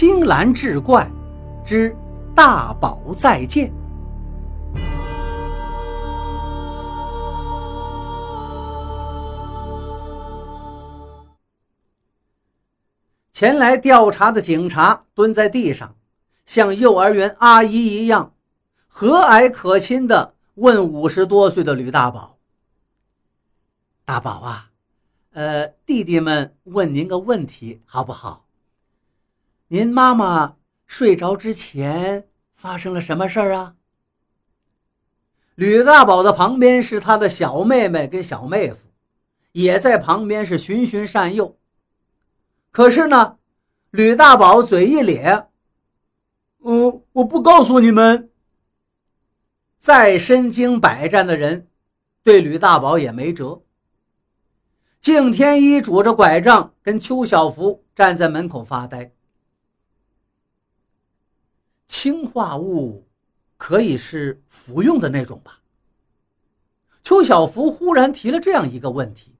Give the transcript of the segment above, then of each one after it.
青蓝志怪之大宝再见。前来调查的警察蹲在地上，像幼儿园阿姨一样和蔼可亲地问五十多岁的吕大宝：“大宝啊，呃，弟弟们问您个问题好不好？您妈妈睡着之前发生了什么事儿啊？”吕大宝的旁边是他的小妹妹跟小妹夫，也在旁边是循循善诱。可是呢，吕大宝嘴一咧，“嗯，我不告诉你们。”再身经百战的人，对吕大宝也没辙。敬天一拄着拐杖，跟邱小福站在门口发呆。氰化物可以是服用的那种吧？邱小福忽然提了这样一个问题。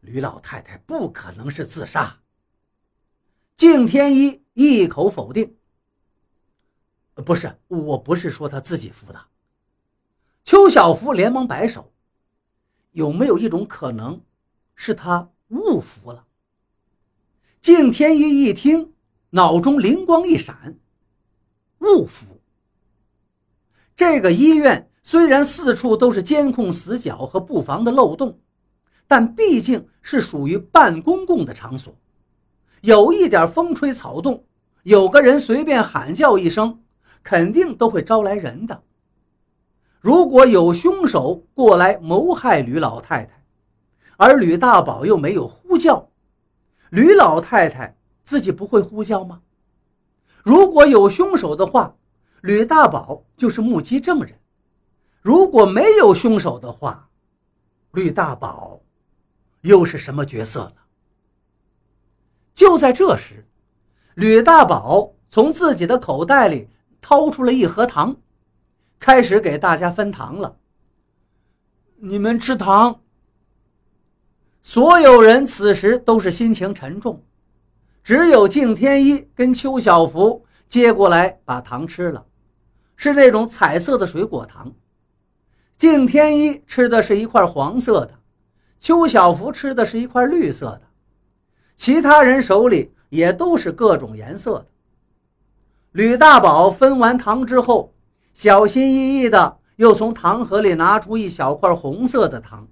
吕老太太不可能是自杀。敬天一一口否定。不是，我不是说他自己服的。邱小福连忙摆手。有没有一种可能，是他误服了？敬天一一听，脑中灵光一闪。误服。这个医院虽然四处都是监控死角和布防的漏洞。但毕竟是属于半公共的场所，有一点风吹草动，有个人随便喊叫一声，肯定都会招来人的。如果有凶手过来谋害吕老太太，而吕大宝又没有呼叫，吕老太太自己不会呼叫吗？如果有凶手的话，吕大宝就是目击证人；如果没有凶手的话，吕大宝。又是什么角色呢？就在这时，吕大宝从自己的口袋里掏出了一盒糖，开始给大家分糖了。你们吃糖。所有人此时都是心情沉重，只有敬天一跟邱小福接过来把糖吃了，是那种彩色的水果糖。敬天一吃的是一块黄色的。邱小福吃的是一块绿色的，其他人手里也都是各种颜色的。吕大宝分完糖之后，小心翼翼的又从糖盒里拿出一小块红色的糖，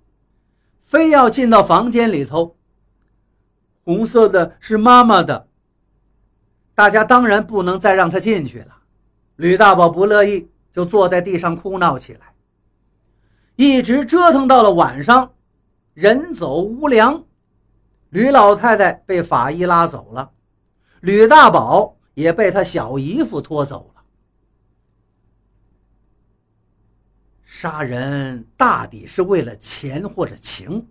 非要进到房间里头。红色的是妈妈的，大家当然不能再让他进去了。吕大宝不乐意，就坐在地上哭闹起来，一直折腾到了晚上。人走屋凉，吕老太太被法医拉走了，吕大宝也被他小姨夫拖走了。杀人大抵是为了钱或者情。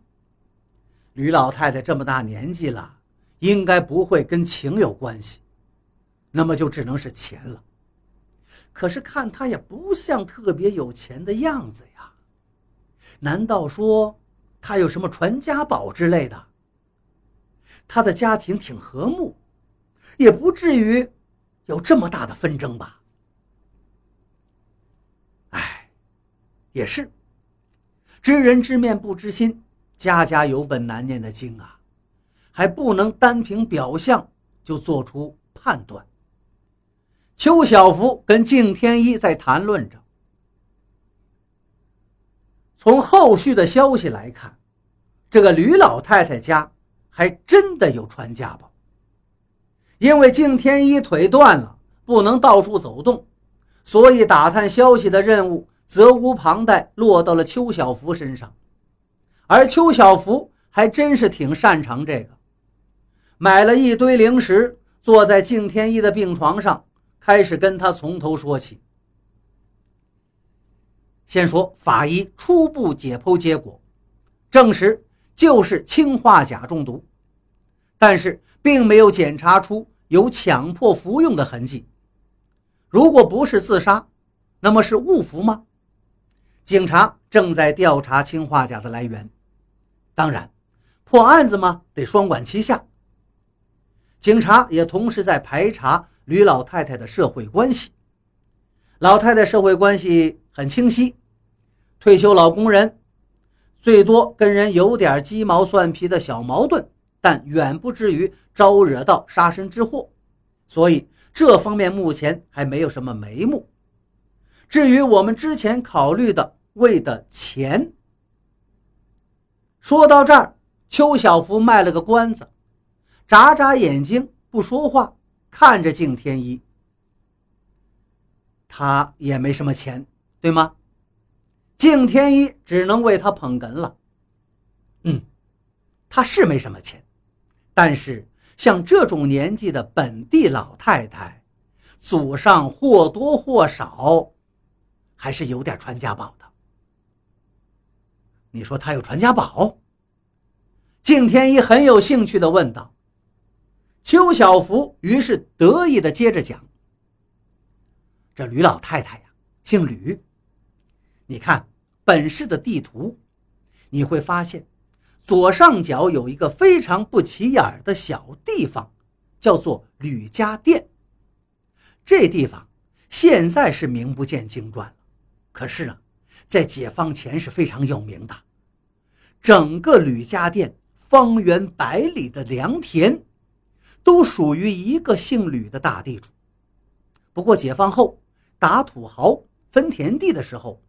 吕老太太这么大年纪了，应该不会跟情有关系，那么就只能是钱了。可是看她也不像特别有钱的样子呀，难道说？他有什么传家宝之类的？他的家庭挺和睦，也不至于有这么大的纷争吧？哎，也是，知人知面不知心，家家有本难念的经啊，还不能单凭表象就做出判断。邱小福跟敬天一在谈论着。从后续的消息来看，这个吕老太太家还真的有传家宝。因为敬天一腿断了，不能到处走动，所以打探消息的任务责无旁贷落到了邱小福身上。而邱小福还真是挺擅长这个，买了一堆零食，坐在敬天一的病床上，开始跟他从头说起。先说法医初步解剖结果，证实就是氰化钾中毒，但是并没有检查出有强迫服用的痕迹。如果不是自杀，那么是误服吗？警察正在调查氰化钾的来源。当然，破案子嘛，得双管齐下。警察也同时在排查吕老太太的社会关系。老太太社会关系很清晰，退休老工人，最多跟人有点鸡毛蒜皮的小矛盾，但远不至于招惹到杀身之祸，所以这方面目前还没有什么眉目。至于我们之前考虑的为的钱，说到这儿，邱小福卖了个关子，眨眨眼睛不说话，看着敬天一。他也没什么钱，对吗？敬天一只能为他捧哏了。嗯，他是没什么钱，但是像这种年纪的本地老太太，祖上或多或少还是有点传家宝的。你说他有传家宝？敬天一很有兴趣地问道。邱小福于是得意地接着讲。这吕老太太呀，姓吕。你看本市的地图，你会发现左上角有一个非常不起眼的小地方，叫做吕家店。这地方现在是名不见经传了，可是呢，在解放前是非常有名的。整个吕家店方圆百里的良田，都属于一个姓吕的大地主。不过解放后，打土豪分田地的时候，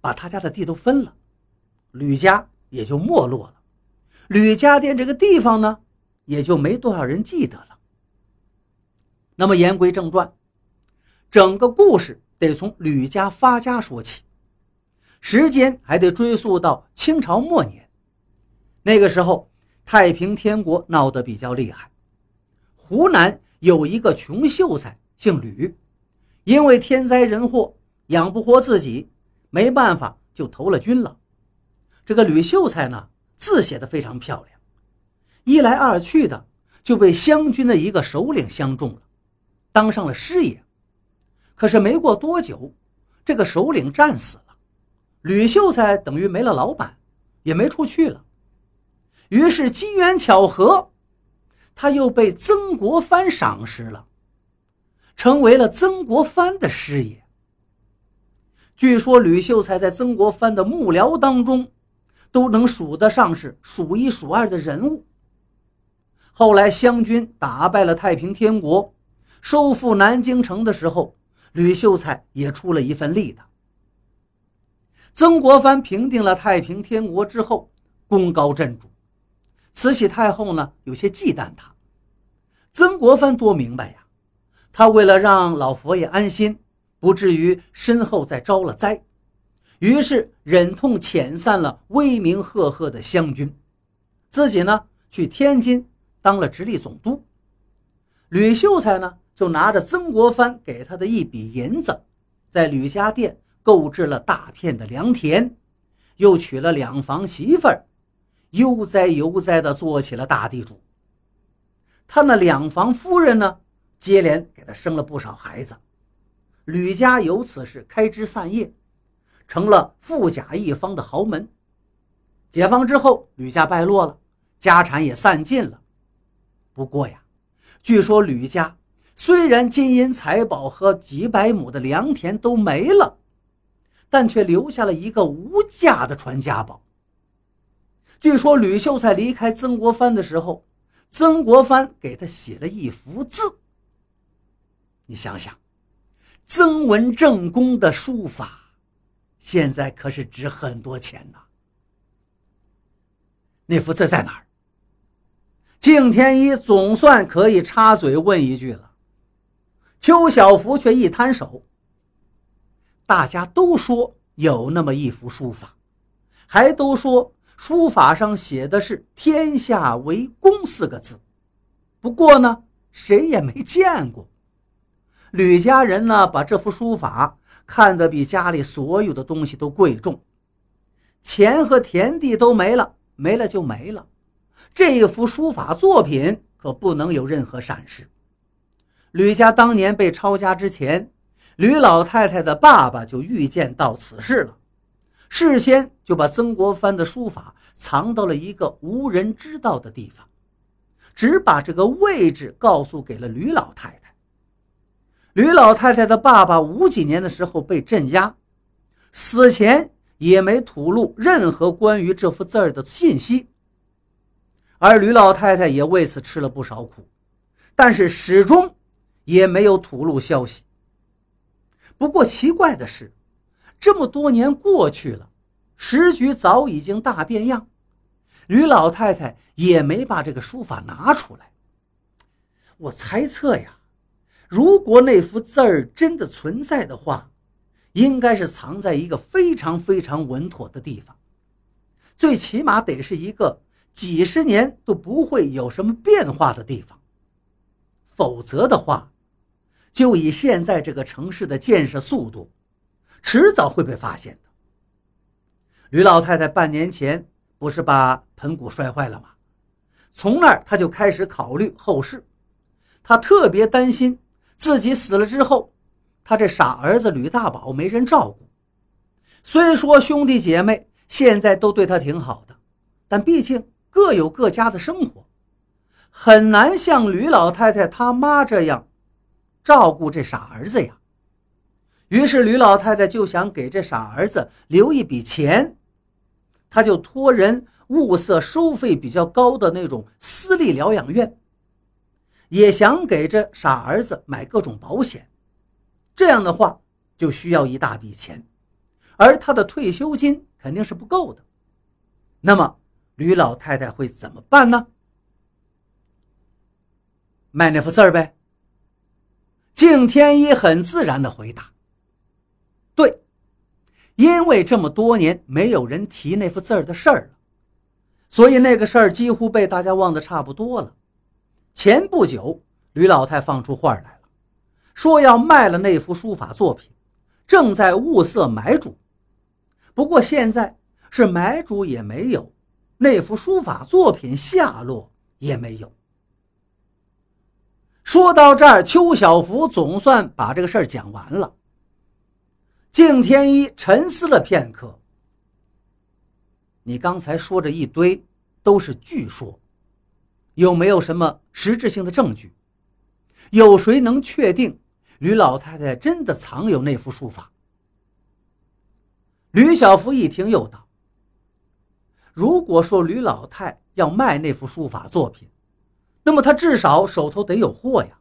把他家的地都分了，吕家也就没落了。吕家店这个地方呢，也就没多少人记得了。那么言归正传，整个故事得从吕家发家说起，时间还得追溯到清朝末年。那个时候，太平天国闹得比较厉害，湖南有一个穷秀才，姓吕。因为天灾人祸，养不活自己，没办法就投了军了。这个吕秀才呢，字写得非常漂亮，一来二去的就被湘军的一个首领相中了，当上了师爷。可是没过多久，这个首领战死了，吕秀才等于没了老板，也没处去了。于是机缘巧合，他又被曾国藩赏识了。成为了曾国藩的师爷。据说吕秀才在曾国藩的幕僚当中，都能数得上是数一数二的人物。后来湘军打败了太平天国，收复南京城的时候，吕秀才也出了一份力的。曾国藩平定了太平天国之后，功高震主，慈禧太后呢有些忌惮他。曾国藩多明白呀。他为了让老佛爷安心，不至于身后再招了灾，于是忍痛遣散了威名赫赫的湘军，自己呢去天津当了直隶总督。吕秀才呢就拿着曾国藩给他的一笔银子，在吕家店购置了大片的良田，又娶了两房媳妇儿，悠哉悠哉地做起了大地主。他那两房夫人呢？接连给他生了不少孩子，吕家由此是开枝散叶，成了富甲一方的豪门。解放之后，吕家败落了，家产也散尽了。不过呀，据说吕家虽然金银财宝和几百亩的良田都没了，但却留下了一个无价的传家宝。据说吕秀才离开曾国藩的时候，曾国藩给他写了一幅字。你想想，曾文正公的书法，现在可是值很多钱呐。那幅字在哪儿？敬天一总算可以插嘴问一句了。邱小福却一摊手。大家都说有那么一幅书法，还都说书法上写的是“天下为公”四个字。不过呢，谁也没见过。吕家人呢，把这幅书法看得比家里所有的东西都贵重，钱和田地都没了，没了就没了。这一幅书法作品可不能有任何闪失。吕家当年被抄家之前，吕老太太的爸爸就预见到此事了，事先就把曾国藩的书法藏到了一个无人知道的地方。只把这个位置告诉给了吕老太太。吕老太太的爸爸五几年的时候被镇压，死前也没吐露任何关于这幅字儿的信息，而吕老太太也为此吃了不少苦，但是始终也没有吐露消息。不过奇怪的是，这么多年过去了，时局早已经大变样，吕老太太也没把这个书法拿出来。我猜测呀，如果那幅字儿真的存在的话，应该是藏在一个非常非常稳妥的地方，最起码得是一个几十年都不会有什么变化的地方，否则的话。就以现在这个城市的建设速度，迟早会被发现的。吕老太太半年前不是把盆骨摔坏了吗？从那儿她就开始考虑后事，她特别担心自己死了之后，她这傻儿子吕大宝没人照顾。虽说兄弟姐妹现在都对他挺好的，但毕竟各有各家的生活，很难像吕老太太他妈这样。照顾这傻儿子呀，于是吕老太太就想给这傻儿子留一笔钱，她就托人物色收费比较高的那种私立疗养院，也想给这傻儿子买各种保险。这样的话就需要一大笔钱，而他的退休金肯定是不够的。那么吕老太太会怎么办呢？卖那幅字儿呗。敬天一很自然的回答：“对，因为这么多年没有人提那幅字儿的事儿了，所以那个事儿几乎被大家忘得差不多了。前不久，吕老太放出话来了，说要卖了那幅书法作品，正在物色买主。不过现在是买主也没有，那幅书法作品下落也没有。”说到这儿，邱小福总算把这个事儿讲完了。敬天一沉思了片刻：“你刚才说这一堆都是据说，有没有什么实质性的证据？有谁能确定吕老太太真的藏有那幅书法？”吕小福一听，又道：“如果说吕老太要卖那幅书法作品，”那么他至少手头得有货呀，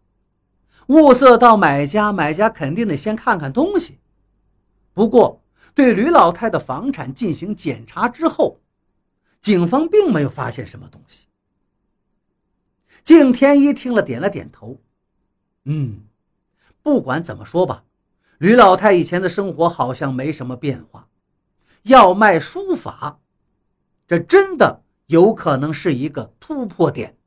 物色到买家，买家肯定得先看看东西。不过，对吕老太的房产进行检查之后，警方并没有发现什么东西。敬天一听了，点了点头，嗯，不管怎么说吧，吕老太以前的生活好像没什么变化。要卖书法，这真的有可能是一个突破点。